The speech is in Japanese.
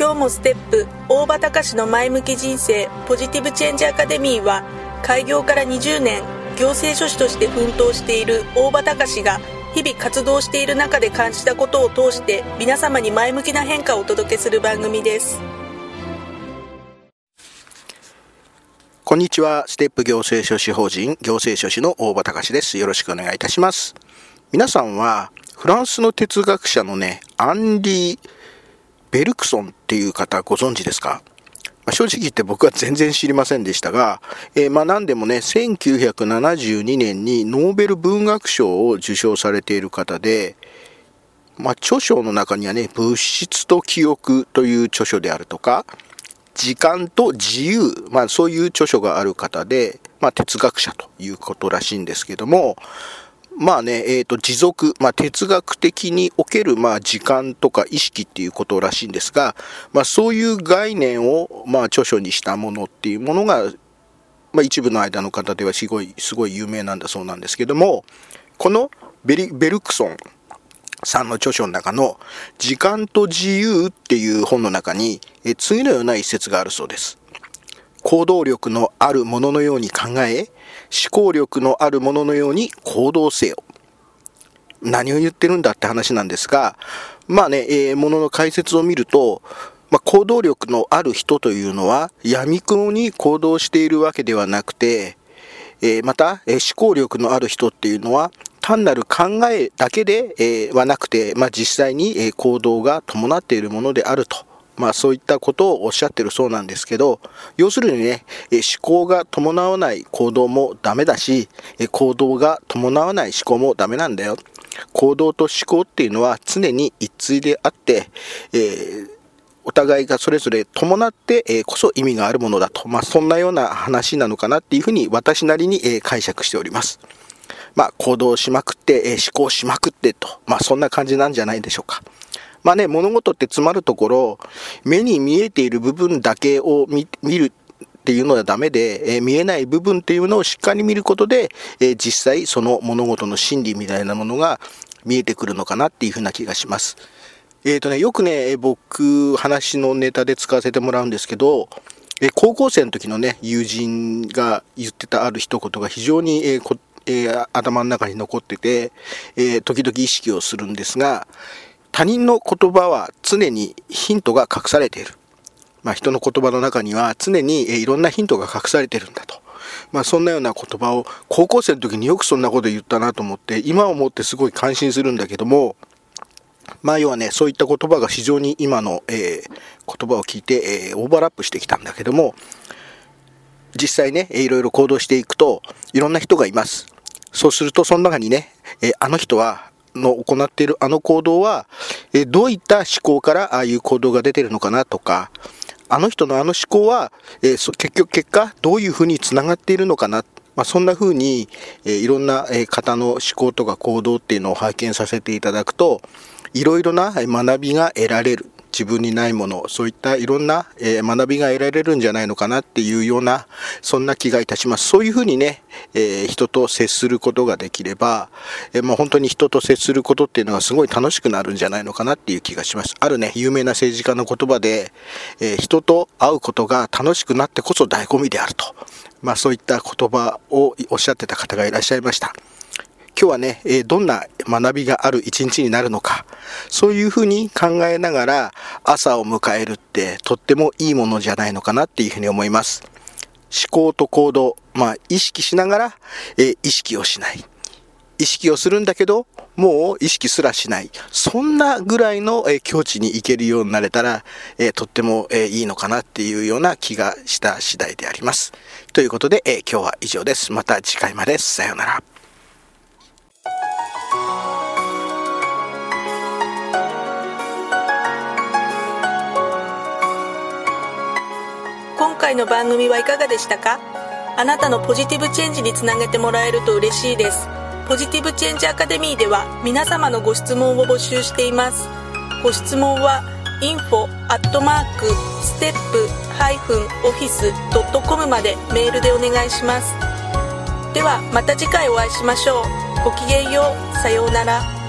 今日もステップ。大場隆の前向き人生。ポジティブチェンジアカデミーは開業から20年行政書士として奮闘している大場隆が日々活動している中で感じたことを通して皆様に前向きな変化をお届けする番組です。こんにちは。ステップ行政書士法人行政書士の大場隆です。よろしくお願いいたします。皆さんはフランスの哲学者のねアンリー・ベルクソンっていう方ご存知ですか？ま正直言って僕は全然知りませんでしたが、えー、まあ何でもね、1972年にノーベル文学賞を受賞されている方で、まあ、著書の中にはね、物質と記憶という著書であるとか、時間と自由、まあそういう著書がある方で、まあ哲学者ということらしいんですけども、まあね、えっ、ー、と、持続、まあ、哲学的における、まあ、時間とか意識っていうことらしいんですが、まあ、そういう概念を、まあ、著書にしたものっていうものが、まあ、一部の間の方ではすごい、すごい有名なんだそうなんですけども、このベリベルクソンさんの著書の中の、時間と自由っていう本の中に、え次のような一節があるそうです。行動力のあるもののように考え、思考力のあるもののように行動せよ。何を言ってるんだって話なんですが、まあね、えー、ものの解説を見ると、まあ、行動力のある人というのは、闇雲に行動しているわけではなくて、えー、また、えー、思考力のある人っていうのは、単なる考えだけで、えー、はなくて、まあ、実際に、え行動が伴っているものであると。まあそういったことをおっしゃってるそうなんですけど、要するにね、思考が伴わない行動もダメだし、行動が伴わない思考もダメなんだよ。行動と思考っていうのは常に一対であって、えー、お互いがそれぞれ伴ってこそ意味があるものだと、まあ、そんなような話なのかなっていうふうに私なりに解釈しております。まあ、行動しまくって、思考しまくってと、まあ、そんな感じなんじゃないでしょうか。まあね、物事って詰まるところ、目に見えている部分だけを見るっていうのはダメで、えー、見えない部分っていうのをしっかり見ることで、えー、実際その物事の真理みたいなものが見えてくるのかなっていうふうな気がします。えっ、ー、とね、よくね、僕、話のネタで使わせてもらうんですけど、え高校生の時のね、友人が言ってたある一言が非常に、えーえ、頭の中に残ってて、え、時々意識をするんですが、他人の言葉は常にヒントが隠されている。まあ、人の言葉の中には常にいろんなヒントが隠されているんだと。まあ、そんなような言葉を高校生の時によくそんなこと言ったなと思って今思ってすごい感心するんだけどもまあ要はねそういった言葉が非常に今の、えー、言葉を聞いて、えー、オーバーラップしてきたんだけども実際ねいろいろ行動していくといろんな人がいますそうするとその中にね、えー、あの人はの行っているあの行動は、えどういった思考からああいう行動が出てるのかなとか、あの人のあの思考は、え結局結果どういうふうにつながっているのかな。まあ、そんなふうに、えいろんな方の思考とか行動っていうのを拝見させていただくと、いろいろな学びが得られる。自分にないものそういったいろんな、えー、学びが得られるんじゃないのかなっていうようなそんな気がいたします。そういうふうにね、えー、人と接することができれば、えー、まあ、本当に人と接することっていうのがすごい楽しくなるんじゃないのかなっていう気がします。あるね有名な政治家の言葉で、え人と会うことが楽しくなってこそ醍醐味であると。まあそういった言葉をおっしゃってた方がいらっしゃいました。今日はね、えどんな学びがある一日になるのか、そういうふうに考えながら朝を迎えるってとってもいいものじゃないのかなっていうふうに思います。思考と行動、まあ、意識しながら、え、意識をしない。意識をするんだけど、もう意識すらしない。そんなぐらいの、え、境地に行けるようになれたら、え、とっても、え、いいのかなっていうような気がした次第であります。ということで、え今日は以上です。また次回まで。さようなら。回の番組はいかがでしたか？あなたのポジティブチェンジにつなげてもらえると嬉しいです。ポジティブチェンジアカデミーでは皆様のご質問を募集しています。ご質問は info アットマークステップハイフンオフィスドットコムまでメールでお願いします。ではまた次回お会いしましょう。ごきげんよう。さようなら。